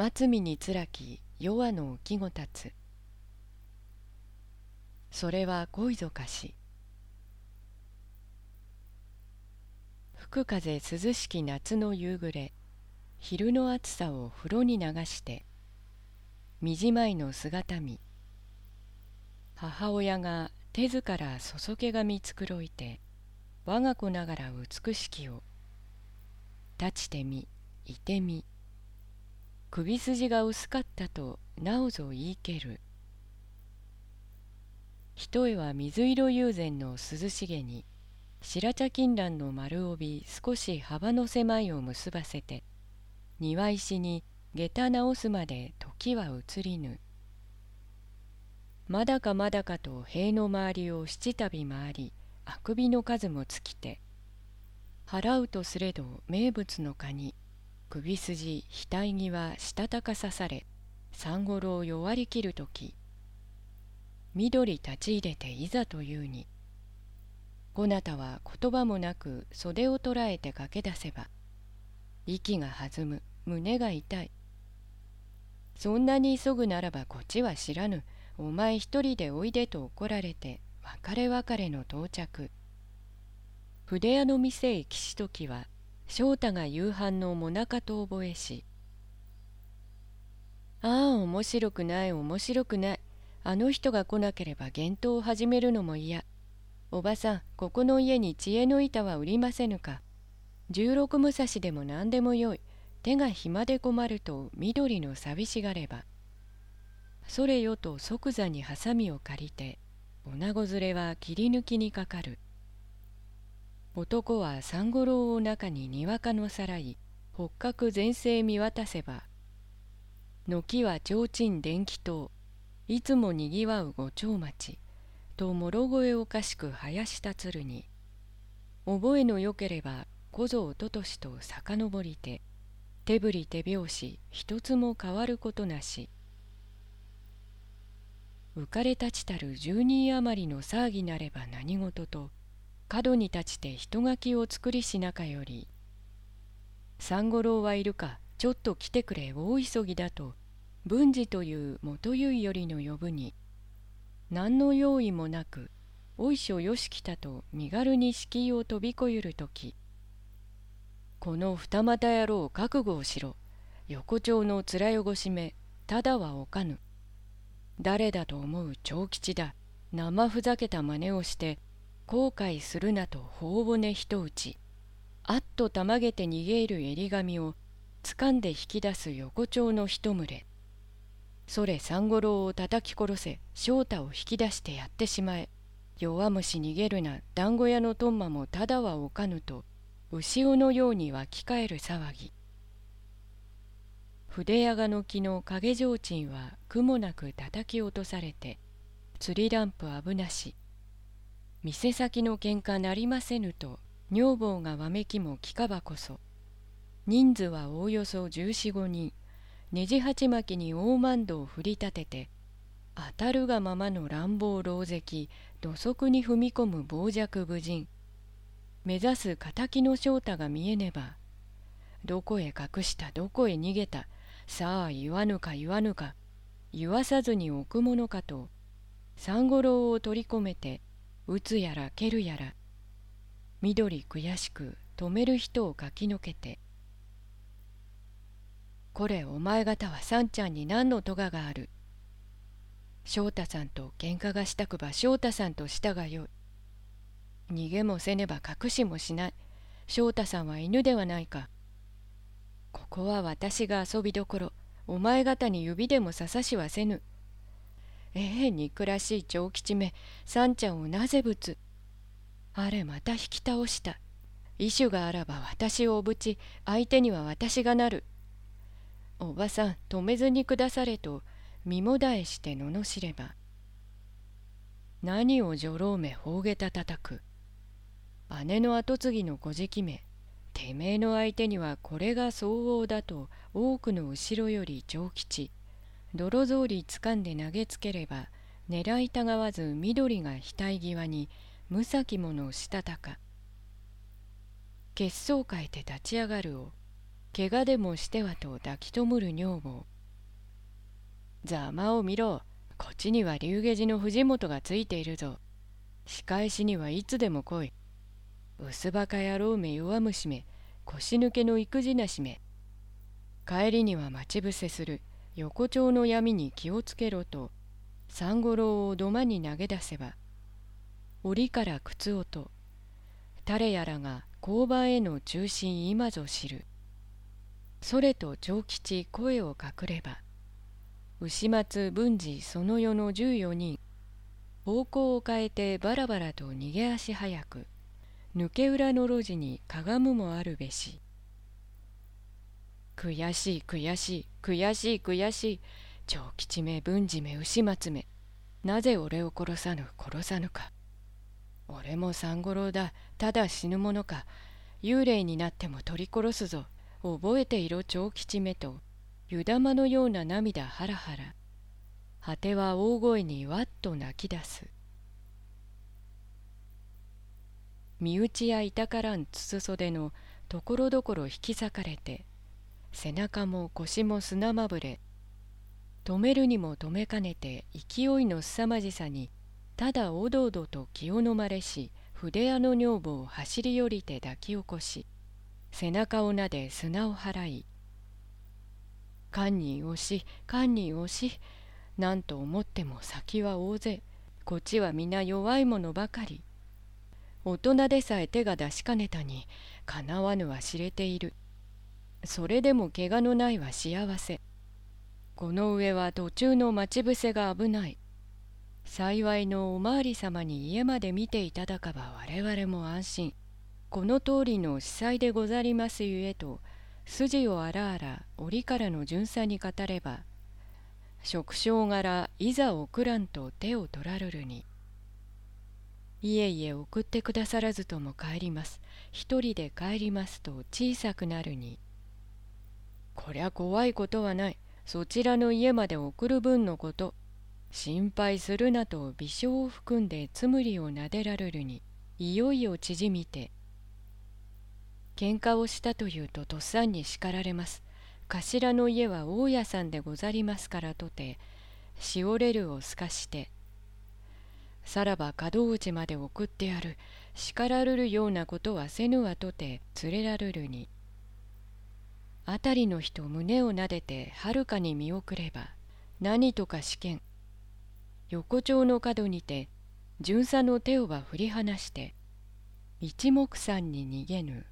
松見につらき弱の置きごたつ。それは恋ぞかし。吹く風涼しき夏の夕暮れ昼の暑さを風呂に流してみじまいの姿見。母親が手ずから注げがみつくろいて我が子ながら美しきを。立ちてみいてみ。首筋が薄かったとなおぞ言いける。一重は水色友禅の涼しげに白茶金蘭の丸帯少し幅の狭いを結ばせて庭石に下駄直すまで時は移りぬ。まだかまだかと塀の周りを七度回りあくびの数も尽きて払うとすれど名物のカニ。首筋額際したたかさされ三五郎弱りきる時緑立ち入れていざというにこなたは言葉もなく袖を捉えて駆け出せば息が弾む胸が痛い。そんなに急ぐならばこっちは知らぬお前一人でおいでと怒られて別れ別れの到着。筆屋の店へ岸時は翔太が夕飯のもなかと覚えし「ああ面白くない面白くない。あの人が来なければ幻冬を始めるのも嫌。おばさんここの家に知恵の板は売りませぬか。十六武蔵でも何でもよい。手が暇で困ると緑の寂しがれば。それよと即座にハサミを借りて女子連れは切り抜きにかかる。男は三五郎を中ににわかのさらい骨格全盛見渡せば軒は提灯電気塔いつもにぎわう五丁町ともろ声おかしく林立るに覚えのよければ小僧おととしと遡りて手振り手拍子一つも変わることなし。浮かれ立ちたる十人余りの騒ぎなれば何事と角に立ちて人書きを作りし中より「三五郎はいるかちょっと来てくれ大急ぎだ」と文治という元結よりの呼ぶに何の用意もなくおいしょよし来たと身軽に敷居を飛び越える時この二股野郎覚悟をしろ横丁の面汚しめただはおかぬ。誰だと思う長吉だ。生ふざけた真似をして後悔するなと頬骨一打ち。あっとたまげて逃げる襟髪を掴んで引き出す横丁の一群れ。それ三五郎を叩き殺せ翔太を引き出してやってしまえ。弱虫逃げるな団子屋のトンマもただはおかぬと牛尾のように湧き返る騒ぎ。筆屋がの木の影提灯は苦もなく叩き落とされて釣りランプ危なし。店先の喧嘩なりませぬと女房がわめきも聞かばこそ。人数はおおよそ十四五人。ねじ鉢巻きに大万戸を振り立てて当たるがままの乱暴狼藉土足に踏み込む傍若無人。目指す敵の正太が見えねばどこへ隠したどこへ逃げたさあ言わぬか言わぬか言わさずに置くものかと三五郎を取り込めて打つやら蹴るやら緑悔しく止める人をかきのけてこれお前方はさんちゃんに何の咎がある？翔太さんと喧嘩がしたくば翔太さんとしたがよい。逃げもせねば隠しもしない。翔太さんは犬ではないか。ここは私が遊びどころ。お前方に指でも刺さしはせぬ。ええ憎らしい長吉め、さんちゃんをなぜぶつ？あれまた引き倒した。意種があらば私をおぶち、相手には私がなる。おばさん止めずにくだされと身もだえして罵れば何を女郎めほうげたたたく姉の跡継ぎの小じめてめえの相手にはこれが相応だと多くの後ろより長吉泥草履つかんで投げつければ狙いたがわず緑が額際にむさきものしたたか血相変えて立ち上がるを怪我でもしてはと抱きとむる女房。ざまを見ろこっちには龍下寺の藤本がついているぞ。仕返しにはいつでも来い。薄バカ野郎め弱虫め腰抜けの育児なしめ。帰りには待ち伏せする。横丁の闇に気をつけろと三五郎を土間に投げ出せば檻から靴音誰やらが交番への中心今ぞ知る。それと長吉声をかくれば牛松文治その世の十四人方向を変えてバラバラと逃げ足早く抜け裏の路地にかがむもあるべし。悔しい悔しい悔しい悔しい。長吉め文治め牛松め。なぜ俺を殺さぬ殺さぬか。俺も三五郎だ。ただ死ぬものか。幽霊になっても取り殺すぞ。覚えていろ長吉めと。湯玉のような涙ハラハラ。果ては大声にわっと泣き出す。身内や板からん筒袖のところどころ引き裂かれて。背中も腰も砂まぶれ。止めるにも止めかねて勢いのすさまじさにただおどおどと気をのまれし筆屋の女房を走り降りて抱き起こし背中をなで砂を払い「堪忍押し堪忍押し」なんと思っても先は大勢こっちは皆弱いものばかり。大人でさえ手が出しかねたにかなわぬは知れている。それでも怪我のないは幸せ。この上は途中の待ち伏せが危ない。幸いのお巡り様に家まで見ていただかば我々も安心。この通りの司祭でござりますゆえと筋をあらあら折からの巡査に語れば食傷柄いざ送らんと手を取らるるに。いえいえ送ってくださらずとも帰ります。一人で帰りますと小さくなるに。こりゃ怖いことはない。そちらの家まで送る分のこと。心配するなと微笑を含んでつむりをなでられるにいよいよ縮みて喧嘩をしたというととっさんに叱られます。頭の家は大家さんでござりますからとてしおれるをすかしてさらば門内まで送ってやる。叱られるようなことはせぬわとて連れられるに。辺りの人胸をなでてはるかに見送れば何とか試験。横丁の角にて巡査の手をは振り離して一目散に逃げぬ。